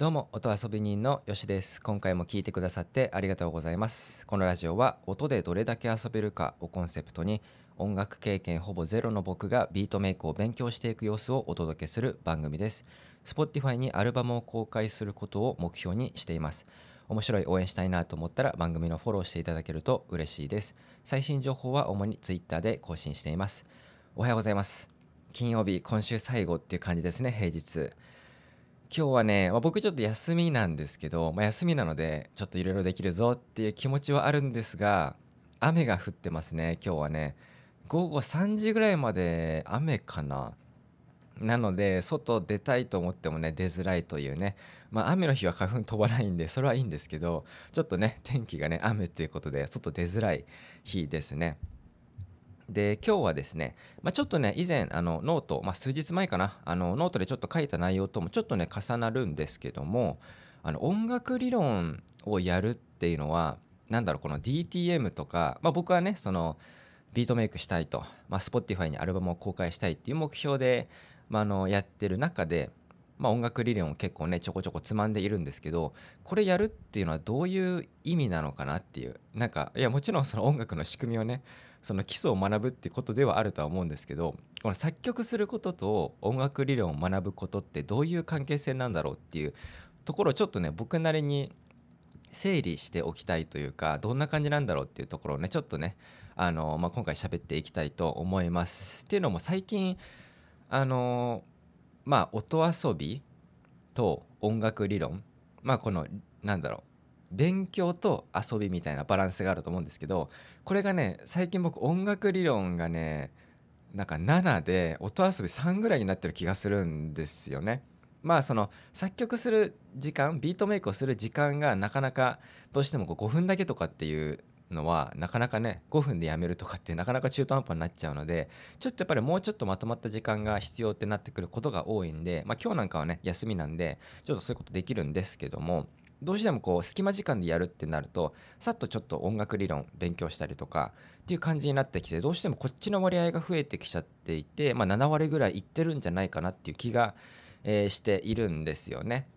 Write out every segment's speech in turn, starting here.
どうも音遊び人のよしです。今回も聞いてくださってありがとうございます。このラジオは音でどれだけ遊べるかをコンセプトに音楽経験ほぼゼロの僕がビートメイクを勉強していく様子をお届けする番組です。Spotify にアルバムを公開することを目標にしています。面白い応援したいなと思ったら番組のフォローしていただけると嬉しいです。最新情報は主に Twitter で更新しています。おはようございます。金曜日今週最後っていう感じですね平日。今日はね、まあ、僕ちょっと休みなんですけど、まあ、休みなのでちょっといろいろできるぞっていう気持ちはあるんですが雨が降ってますね今日はね。午後3時ぐらいまで雨かな。なので外出たいと思ってもね出づらいというね。まあ雨の日は花粉飛ばないんでそれはいいんですけどちょっとね天気がね雨っていうことで外出づらい日ですね。で今日はですね、まあ、ちょっとね以前あの note、まあ、数日前かなあのノートでちょっと書いた内容ともちょっとね重なるんですけどもあの音楽理論をやるっていうのは何だろうこの DTM とか、まあ、僕はねそのビートメイクしたいと、まあ、Spotify にアルバムを公開したいっていう目標で、まあ、あのやってる中で、まあ、音楽理論を結構ねちょこちょこつまんでいるんですけどこれやるっていうのはどういう意味なのかなっていうなんかいやもちろんその音楽の仕組みをねその基礎を学ぶってことではあるとは思うんですけどこの作曲することと音楽理論を学ぶことってどういう関係性なんだろうっていうところをちょっとね僕なりに整理しておきたいというかどんな感じなんだろうっていうところをねちょっとねあの、まあ、今回喋っていきたいと思います。っていうのも最近あのまあ音遊びと音楽理論まあこのなんだろう勉強と遊びみたいなバランスがあると思うんですけどこれがね最近僕音楽理論がねなんか7で音遊び3ぐらいになってる気がするんですよね。まあその作曲する時間ビートメイクをする時間がなかなかどうしてもこう5分だけとかっていうのはなかなかね5分でやめるとかってなかなか中途半端になっちゃうのでちょっとやっぱりもうちょっとまとまった時間が必要ってなってくることが多いんで、まあ、今日なんかはね休みなんでちょっとそういうことできるんですけどもどうしてもこう隙間時間でやるってなるとさっとちょっと音楽理論勉強したりとかっていう感じになってきてどうしてもこっちの割合が増えてきちゃっていて、まあ、7割ぐらいいってるんじゃないかなっていう気が、えー、しているんですよね。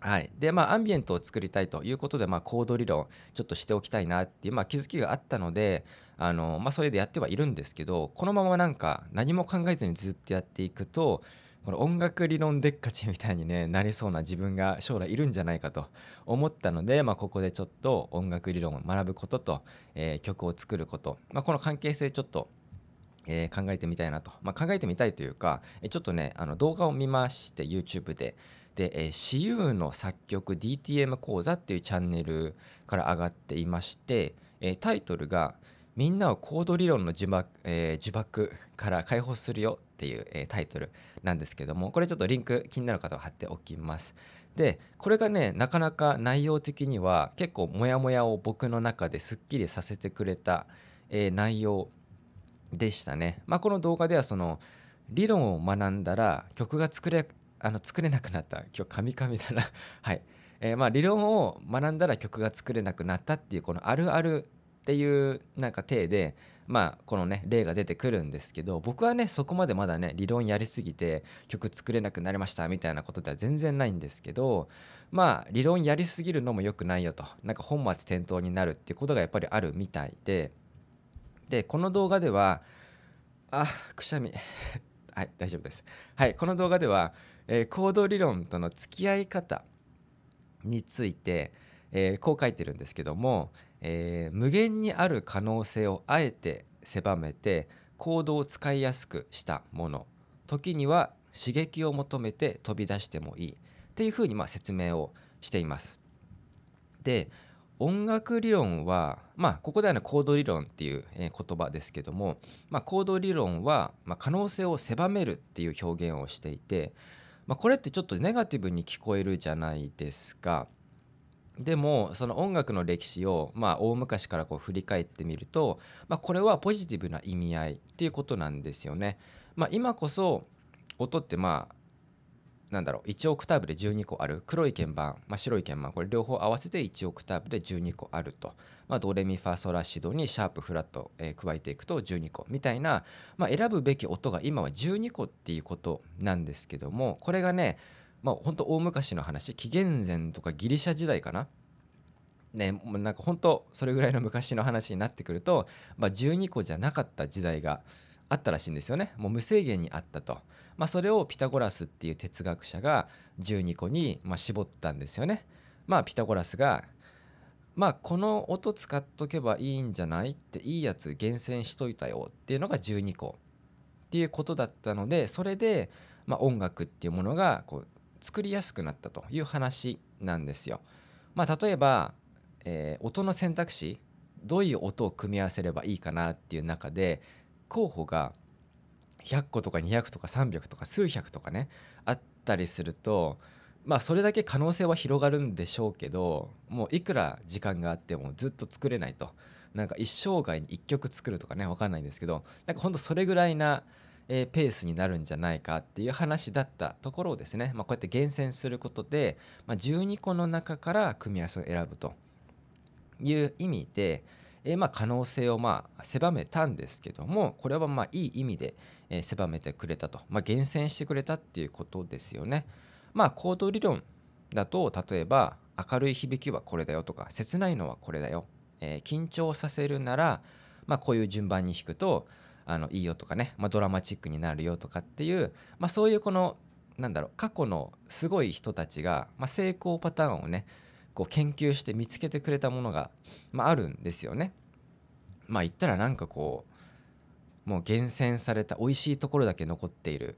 はい、でまあアンビエントを作りたいということで、まあ、コード理論ちょっとしておきたいなっていう、まあ、気づきがあったのであの、まあ、それでやってはいるんですけどこのままなんか何も考えずにずっとやっていくとこの音楽理論でっかちみたいに、ね、なりそうな自分が将来いるんじゃないかと思ったので、まあ、ここでちょっと音楽理論を学ぶことと、えー、曲を作ること、まあ、この関係性ちょっとえー、考えてみたいなと、まあ、考えてみたいというか、えちょっとねあの動画を見まして YouTube で。で、えー、私有の作曲 DTM 講座っていうチャンネルから上がっていまして、えー、タイトルが「みんなをコード理論の呪縛,、えー、呪縛から解放するよ」っていう、えー、タイトルなんですけどもこれちょっとリンク気になる方は貼っておきます。でこれがねなかなか内容的には結構モヤモヤを僕の中ですっきりさせてくれた、えー、内容でしたね、まあ、この動画ではその理論を学んだら曲が作れあの作れなくなった。今日カミカミだな。はい、えー、まあ理論を学んだら曲が作れなくなったっていうこのあるあるっていうなんか体でまあこのね例が出てくるんですけど僕はねそこまでまだね理論やりすぎて曲作れなくなりましたみたいなことでは全然ないんですけどまあ理論やりすぎるのも良くないよと。なんか本末転倒になるっていうことがやっぱりあるみたいで。でこの動画ではあくしゃみ。はい大丈夫です。はいこの動画では、えー、コード理論との付き合い方について、えー、こう書いてるんですけども、えー、無限にある可能性をあえて狭めて行動を使いやすくしたもの時には刺激を求めて飛び出してもいいっていうふうにま説明をしています。で音楽理論はまあここではね行動理論っていう言葉ですけども、まあ、行動理論はま可能性を狭めるっていう表現をしていて、まあ、これってちょっとネガティブに聞こえるじゃないですか。でもその音楽の歴史をまあ大昔からこう振り返ってみると、まあ、これはポジティブな意味合いっていうことなんですよね。まあ、今こそ音ってまあなんだろう1オクターブで12個ある。黒い鍵盤、まあ、白い鍵盤これ両方合わせて1オクターブで12個あると、まあ、ドレミファソラシドにシャープフラット、えー、加えていくと12個。みたいな、まあ、選ぶべき音が今は12個っていうことなんですけどもこれがねまあ本当大昔の話紀元前とかギリシャ時代かな。ねなんか本当それぐらいの昔の話になってくると、まあ、12個じゃなかった時代があったらしいんですよね。もう無制限にあったと、まあ、それをピタゴラスっていう哲学者が12個にま絞ったんですよね。まあピタゴラスがまあこの音使っとけばいいんじゃないっていいやつ厳選しといたよっていうのが12個っていうことだったのでそれでまあ音楽っていうものがこう作りやすくなったという話なんですよ。まあ、例えばえー、音の選択肢どういう音を組み合わせればいいかなっていう中で候補が100個とか200とか300とか数百とかねあったりするとまあそれだけ可能性は広がるんでしょうけどもういくら時間があってもずっと作れないとなんか一生涯に1曲作るとかね分かんないんですけどなんかほんとそれぐらいな、えー、ペースになるんじゃないかっていう話だったところをですね、まあ、こうやって厳選することで、まあ、12個の中から組み合わせを選ぶと。いう意味で、えー、まあ可能性をまあ狭めたんですけどもこれはまあいい意味で、え狭めてくれたと、まあ、厳選してくれたっていうことですよね。まあ行動理論だと例えば明るい響きはこれだよとか切ないのはこれだよ、えー、緊張させるなら、まあ、こういう順番に弾くとあのいいよとかね、まあ、ドラマチックになるよとかっていう、まあ、そういうこのなんだろう過去のすごい人たちが、まあ、成功パターンをねこう研究して見つけてくれたものが、まあ、あるんですよね。まあ言ったらなんかこうもう厳選された美味しいところだけ残っている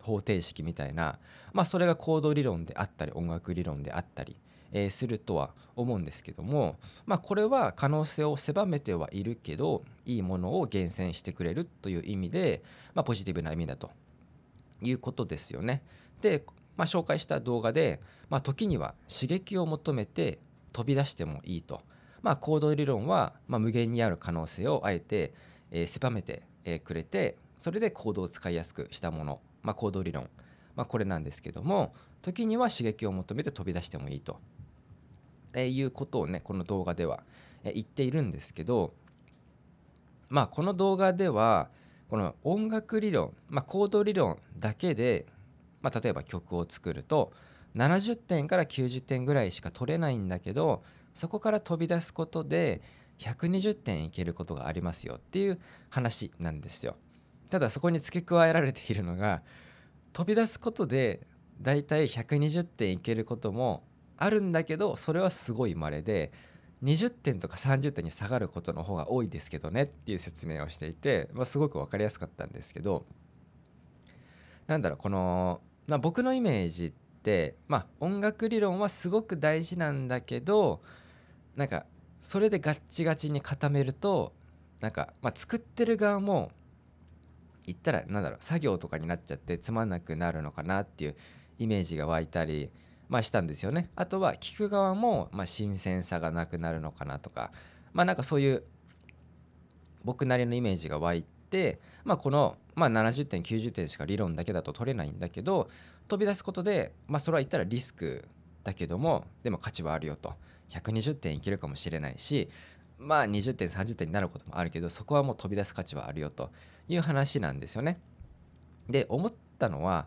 方程式みたいな、まあ、それが行動理論であったり音楽理論であったり、えー、するとは思うんですけども、まあ、これは可能性を狭めてはいるけどいいものを厳選してくれるという意味で、まあ、ポジティブな意味だということですよね。でまあ、紹介した動画で、まあ、時には刺激を求めて飛び出してもいいと、まあ、行動理論は、ま無限にある可能性をあえて、えー、狭めて、えくれてそれで行動を使いやすくしたもの、ま行動理論、まこれなんですけども時には刺激を求めて飛び出してもいいと、えいうことをねこの動画では、え言っているんですけどまあこの動画ではこの音楽理論、まあ、行動理論だけでまあ、例えば曲を作ると70点から90点ぐらいしか取れないんだけどそこから飛び出すことで120点いけることがありますよっていう話なんですよ。ただそこに付け加えられているのが飛び出すことでだいたい120点いけることもあるんだけどそれはすごい稀で20点とか30点に下がることの方が多いですけどねっていう説明をしていて、まあ、すごく分かりやすかったんですけどなんだろうこのまあ、僕のイメージって、まあ、音楽理論はすごく大事なんだけどなんかそれでガッチガチに固めるとなんか、まあ、作ってる側も言ったらなんだろう作業とかになっちゃってつまんなくなるのかなっていうイメージが湧いたり、まあ、したんですよね。あとは聞く側も、ま、新鮮さがなくなるのかなとかまあなんかそういう僕なりのイメージが湧いて、まあ、このまあ、70点90点しか理論だけだと取れないんだけど飛び出すことで、まあ、それは言ったらリスクだけどもでも価値はあるよと120点いけるかもしれないしまあ20点30点になることもあるけどそこはもう飛び出す価値はあるよという話なんですよね。で思ったのは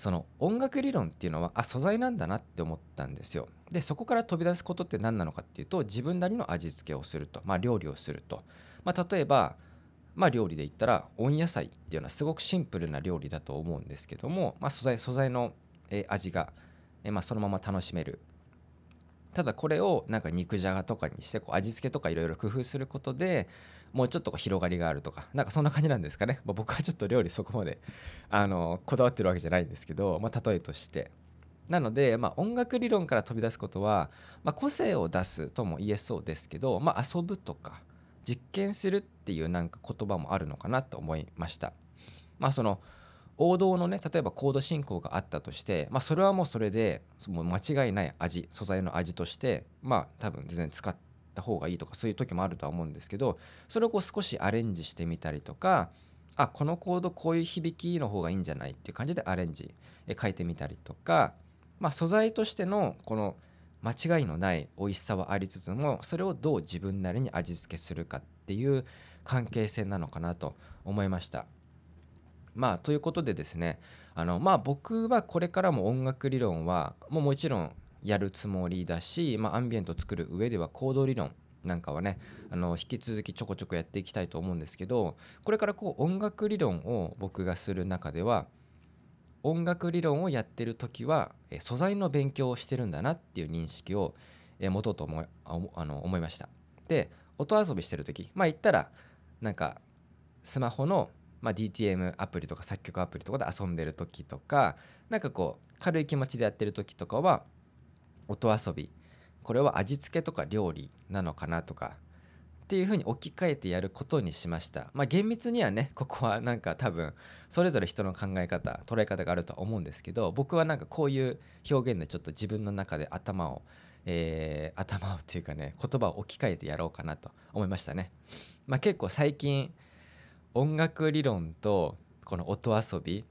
その音楽理論っていうのはあ素材なんだなって思ったんですよ。でそこから飛び出すことって何なのかっていうと自分なりの味付けをすると、まあ、料理をすると、まあ、例えばまあ、料理で言ったら温野菜っていうのはすごくシンプルな料理だと思うんですけども、まあ、素材素材の、味が、まあ、そのまま楽しめるただこれをなんか肉じゃがとかにしてこう味付けとかいろいろ工夫することでもうちょっと広がりがあるとかなんかそんな感じなんですかね、まあ、僕はちょっと料理そこまであのこだわってるわけじゃないんですけど、まあ、例えとしてなので、まあ、音楽理論から飛び出すことは、まあ、個性を出すとも言えそうですけど、まあ、遊ぶとか実験するっていうなんか言葉もあるのかなと思いました。まあその王道のね例えばコード進行があったとして、まあ、それはもうそれでもう間違いない味素材の味としてまあ多分全然使ってた方がいいとかそういう時もあるとは思うんですけどそれをこう少しアレンジしてみたりとかあこのコードこういう響きの方がいいんじゃないっていう感じでアレンジ変えてみたりとか、まあ、素材としてのこの間違いのない美味しさはありつつもそれをどう自分なりに味付けするかっていう関係性なのかなと思いました。まあということでですねあのまあ僕はこれからも音楽理論はもうもちろんやるつもりだし、まあ、アンビエント作る上では行動理論なんかはねあの引き続きちょこちょこやっていきたいと思うんですけどこれからこう音楽理論を僕がする中では音楽理論をやってる時は素材の勉強をしてるんだなっていう認識を持とうと思いあの思いました。で音遊びしてる時まあ言ったらなんかスマホの、まあ、DTM アプリとか作曲アプリとかで遊んでる時とかなんかこう軽い気持ちでやってる時とかは音遊びこれは味付けとか料理なのかなとかっていうふうに置き換えてやることにしましたまあ厳密にはねここはなんか多分それぞれ人の考え方捉え方があるとは思うんですけど僕はなんかこういう表現でちょっと自分の中で頭をえー、頭をっていうかね言葉を置き換えてやろうかなと思いましたね。まあ、結構最近音楽理論とこの音遊び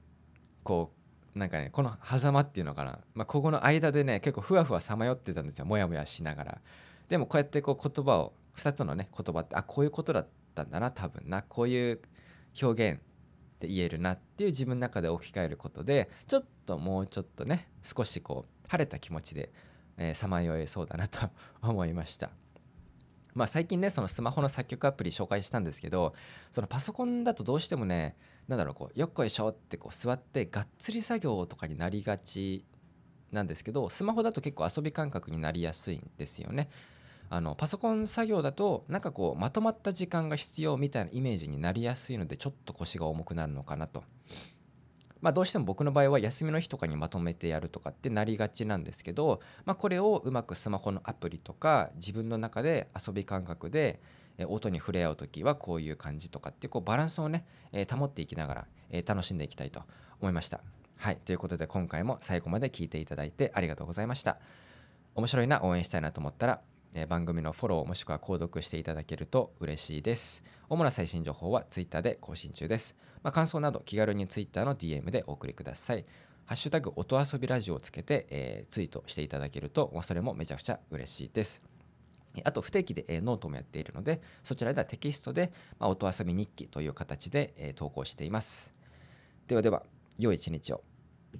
こうなんかねこの狭間っていうのかな、まあ、ここの間でね結構ふわふわさまよってたんですよモヤモヤしながら。でもこうやってこう言葉を2つのね言葉ってあこういうことだったんだな多分なこういう表現で言えるなっていう自分の中で置き換えることでちょっともうちょっとね少しこう晴れた気持ちでさまよえそうだなと思いました。まあ、最近ねそのスマホの作曲アプリ紹介したんですけどそのパソコンだとどうしてもね何だろうこうよっこいしょってこう座ってがっつり作業とかになりがちなんですけどスマホだと結構遊び感覚になりやすいんですよね。あのパソコン作業だとなんかこうまとまった時間が必要みたいなイメージになりやすいのでちょっと腰が重くなるのかなと。まあ、どうしても僕の場合は休みの日とかにまとめてやるとかってなりがちなんですけど、まあ、これをうまくスマホのアプリとか自分の中で遊び感覚で音に触れ合う時はこういう感じとかってこうバランスをね、え保っていきながら、え楽しんでいきたいと思いました。はいということで今回も最後まで聞いていただいてありがとうございました。面白いな応援したいなと思ったらえ番組のフォローもしくは購読していただけると嬉しいです。主な最新情報は Twitter で更新中です。まあ、感想など気軽に Twitter の DM でお送りください。ハッシュタグ音遊びラジオをつけて、えー、ツイートしていただけると、それもめちゃくちゃ嬉しいです。あと不定期で、えー、ノートもやっているので、そちらではテキストで、まあ、音遊び日記という形で、えー、投稿しています。ではでは、良い一日を。